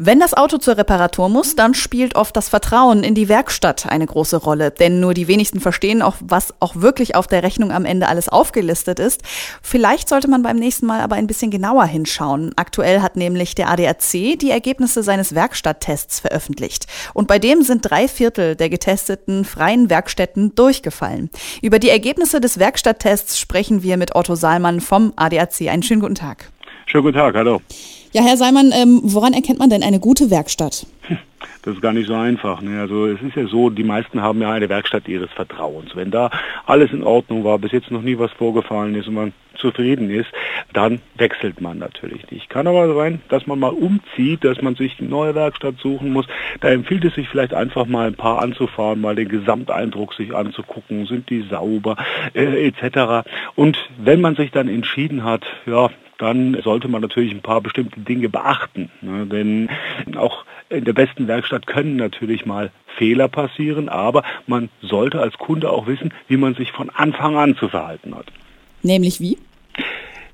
Wenn das Auto zur Reparatur muss, dann spielt oft das Vertrauen in die Werkstatt eine große Rolle. Denn nur die wenigsten verstehen auch, was auch wirklich auf der Rechnung am Ende alles aufgelistet ist. Vielleicht sollte man beim nächsten Mal aber ein bisschen genauer hinschauen. Aktuell hat nämlich der ADAC die Ergebnisse seines Werkstatttests veröffentlicht. Und bei dem sind drei Viertel der getesteten freien Werkstätten durchgefallen. Über die Ergebnisse des Werkstatttests sprechen wir mit Otto Saalmann vom ADAC. Einen schönen guten Tag. Schönen guten Tag, hallo. Ja, Herr Seimann, ähm, woran erkennt man denn eine gute Werkstatt? Das ist gar nicht so einfach. Ne? Also es ist ja so, die meisten haben ja eine Werkstatt ihres Vertrauens. Wenn da alles in Ordnung war, bis jetzt noch nie was vorgefallen ist und man zufrieden ist, dann wechselt man natürlich nicht. Kann aber sein, dass man mal umzieht, dass man sich eine neue Werkstatt suchen muss. Da empfiehlt es sich vielleicht einfach mal ein paar anzufahren, mal den Gesamteindruck sich anzugucken, sind die sauber äh, etc. Und wenn man sich dann entschieden hat, ja, dann sollte man natürlich ein paar bestimmte Dinge beachten. Ne? Denn auch in der besten Werkstatt können natürlich mal Fehler passieren, aber man sollte als Kunde auch wissen, wie man sich von Anfang an zu verhalten hat. Nämlich wie?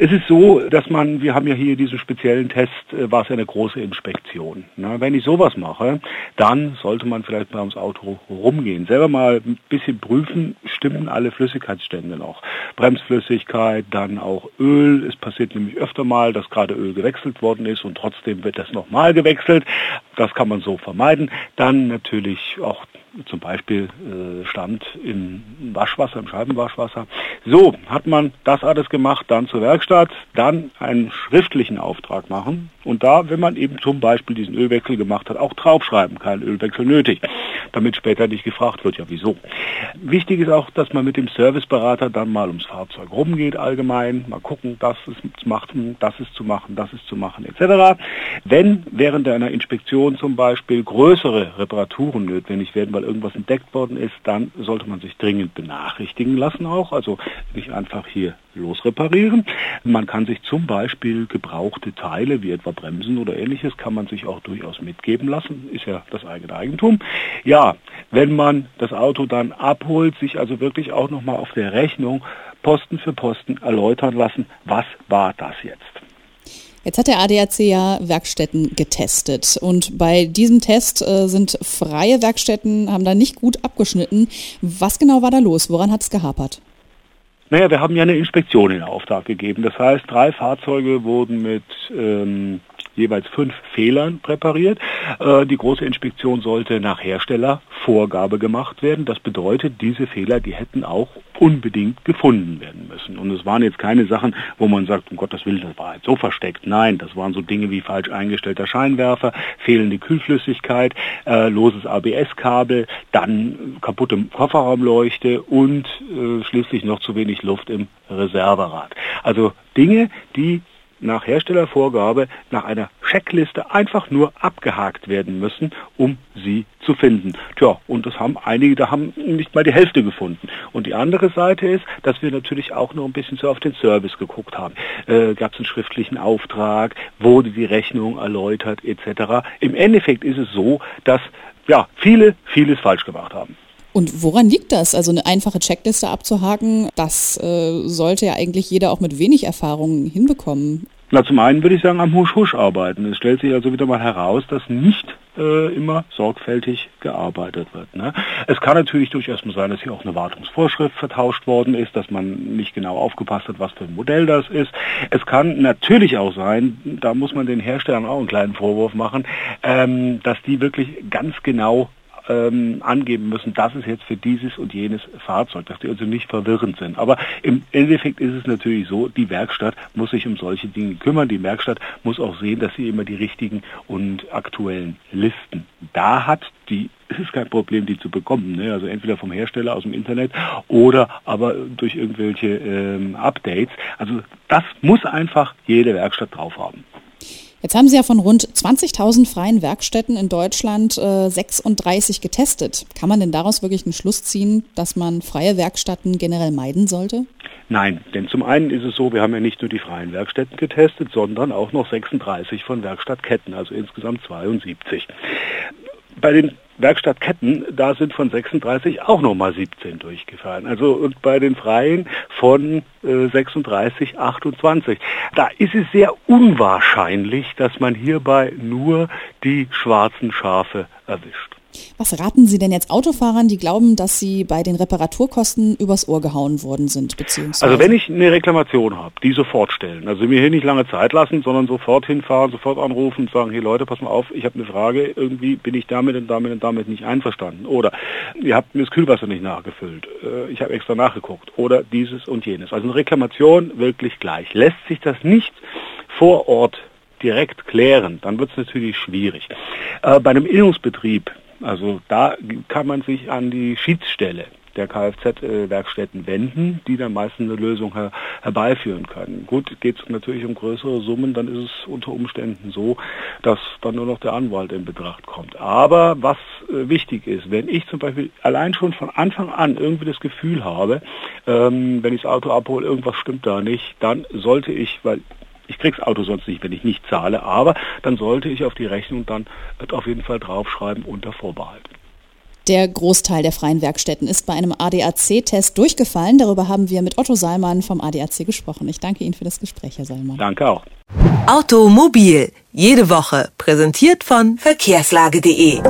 Es ist so, dass man, wir haben ja hier diesen speziellen Test, äh, war es eine große Inspektion. Na, wenn ich sowas mache, dann sollte man vielleicht mal ums Auto rumgehen. Selber mal ein bisschen prüfen, stimmen alle Flüssigkeitsstände noch. Bremsflüssigkeit, dann auch Öl. Es passiert nämlich öfter mal, dass gerade Öl gewechselt worden ist und trotzdem wird das nochmal gewechselt. Das kann man so vermeiden. Dann natürlich auch zum Beispiel äh, stand im Waschwasser, im Scheibenwaschwasser. So, hat man das alles gemacht, dann zur Werkstatt, dann einen schriftlichen Auftrag machen und da, wenn man eben zum Beispiel diesen Ölwechsel gemacht hat, auch draufschreiben, kein Ölwechsel nötig, damit später nicht gefragt wird, ja wieso. Wichtig ist auch, dass man mit dem Serviceberater dann mal ums Fahrzeug rumgeht allgemein, mal gucken, das ist zu machen, das ist zu machen, das ist zu machen etc. Wenn während einer Inspektion zum Beispiel größere Reparaturen notwendig werden, weil irgendwas entdeckt worden ist, dann sollte man sich dringend benachrichtigen lassen auch, also nicht einfach hier losreparieren. Man kann sich zum Beispiel gebrauchte Teile, wie etwa Bremsen oder ähnliches, kann man sich auch durchaus mitgeben lassen, ist ja das eigene Eigentum. Ja, wenn man das Auto dann abholt, sich also wirklich auch nochmal auf der Rechnung Posten für Posten erläutern lassen, was war das jetzt. Jetzt hat der ADAC ja Werkstätten getestet und bei diesem Test äh, sind freie Werkstätten, haben da nicht gut abgeschnitten. Was genau war da los? Woran hat es gehapert? Naja, wir haben ja eine Inspektion in Auftrag gegeben. Das heißt, drei Fahrzeuge wurden mit ähm, jeweils fünf Fehlern präpariert. Äh, die große Inspektion sollte nach Herstellervorgabe gemacht werden. Das bedeutet, diese Fehler, die hätten auch unbedingt gefunden werden müssen. Und es waren jetzt keine Sachen, wo man sagt, um Gottes Willen, das war jetzt so versteckt. Nein, das waren so Dinge wie falsch eingestellter Scheinwerfer, fehlende Kühlflüssigkeit, äh, loses ABS-Kabel, dann kaputte Kofferraumleuchte und äh, schließlich noch zu wenig Luft im Reserverad. Also Dinge, die nach Herstellervorgabe nach einer Checkliste einfach nur abgehakt werden müssen, um sie zu finden. Tja, und das haben einige, da haben nicht mal die Hälfte gefunden. Und die andere Seite ist, dass wir natürlich auch noch ein bisschen so auf den Service geguckt haben. Äh, Gab es einen schriftlichen Auftrag, wurde die Rechnung erläutert etc. Im Endeffekt ist es so, dass ja, viele vieles falsch gemacht haben. Und woran liegt das? Also eine einfache Checkliste abzuhaken, das äh, sollte ja eigentlich jeder auch mit wenig Erfahrung hinbekommen. Na, zum einen würde ich sagen, am Husch-Husch arbeiten. Es stellt sich also wieder mal heraus, dass nicht äh, immer sorgfältig gearbeitet wird. Ne? Es kann natürlich durchaus mal sein, dass hier auch eine Wartungsvorschrift vertauscht worden ist, dass man nicht genau aufgepasst hat, was für ein Modell das ist. Es kann natürlich auch sein, da muss man den Herstellern auch einen kleinen Vorwurf machen, ähm, dass die wirklich ganz genau ähm, angeben müssen, das ist jetzt für dieses und jenes Fahrzeug, dass die also nicht verwirrend sind. Aber im Endeffekt ist es natürlich so, die Werkstatt muss sich um solche Dinge kümmern. Die Werkstatt muss auch sehen, dass sie immer die richtigen und aktuellen Listen da hat. Die es ist kein Problem, die zu bekommen. Ne? Also entweder vom Hersteller aus dem Internet oder aber durch irgendwelche ähm, Updates. Also das muss einfach jede Werkstatt drauf haben. Jetzt haben Sie ja von rund 20.000 freien Werkstätten in Deutschland äh, 36 getestet. Kann man denn daraus wirklich einen Schluss ziehen, dass man freie Werkstätten generell meiden sollte? Nein, denn zum einen ist es so, wir haben ja nicht nur die freien Werkstätten getestet, sondern auch noch 36 von Werkstattketten, also insgesamt 72. bei den Werkstattketten, da sind von 36 auch nochmal 17 durchgefallen. Also und bei den Freien von äh, 36, 28. Da ist es sehr unwahrscheinlich, dass man hierbei nur die schwarzen Schafe erwischt. Was raten Sie denn jetzt Autofahrern, die glauben, dass sie bei den Reparaturkosten übers Ohr gehauen worden sind? Beziehungsweise? Also wenn ich eine Reklamation habe, die sofort stellen. Also mir hier nicht lange Zeit lassen, sondern sofort hinfahren, sofort anrufen und sagen, hey Leute, pass mal auf, ich habe eine Frage, irgendwie bin ich damit und damit und damit nicht einverstanden. Oder ihr habt mir das Kühlwasser nicht nachgefüllt. Äh, ich habe extra nachgeguckt. Oder dieses und jenes. Also eine Reklamation wirklich gleich. Lässt sich das nicht vor Ort direkt klären, dann wird es natürlich schwierig. Äh, bei einem Innungsbetrieb also da kann man sich an die Schiedsstelle der Kfz-Werkstätten wenden, die dann meistens eine Lösung her herbeiführen können. Gut, geht es natürlich um größere Summen, dann ist es unter Umständen so, dass dann nur noch der Anwalt in Betracht kommt. Aber was äh, wichtig ist, wenn ich zum Beispiel allein schon von Anfang an irgendwie das Gefühl habe, ähm, wenn ich das Auto abhole, irgendwas stimmt da nicht, dann sollte ich, weil ich krieg's Auto sonst nicht, wenn ich nicht zahle, aber dann sollte ich auf die Rechnung dann auf jeden Fall draufschreiben unter Vorbehalt. Der Großteil der freien Werkstätten ist bei einem ADAC-Test durchgefallen. Darüber haben wir mit Otto Salmann vom ADAC gesprochen. Ich danke Ihnen für das Gespräch, Herr Salmann. Danke auch. Automobil, jede Woche, präsentiert von verkehrslage.de.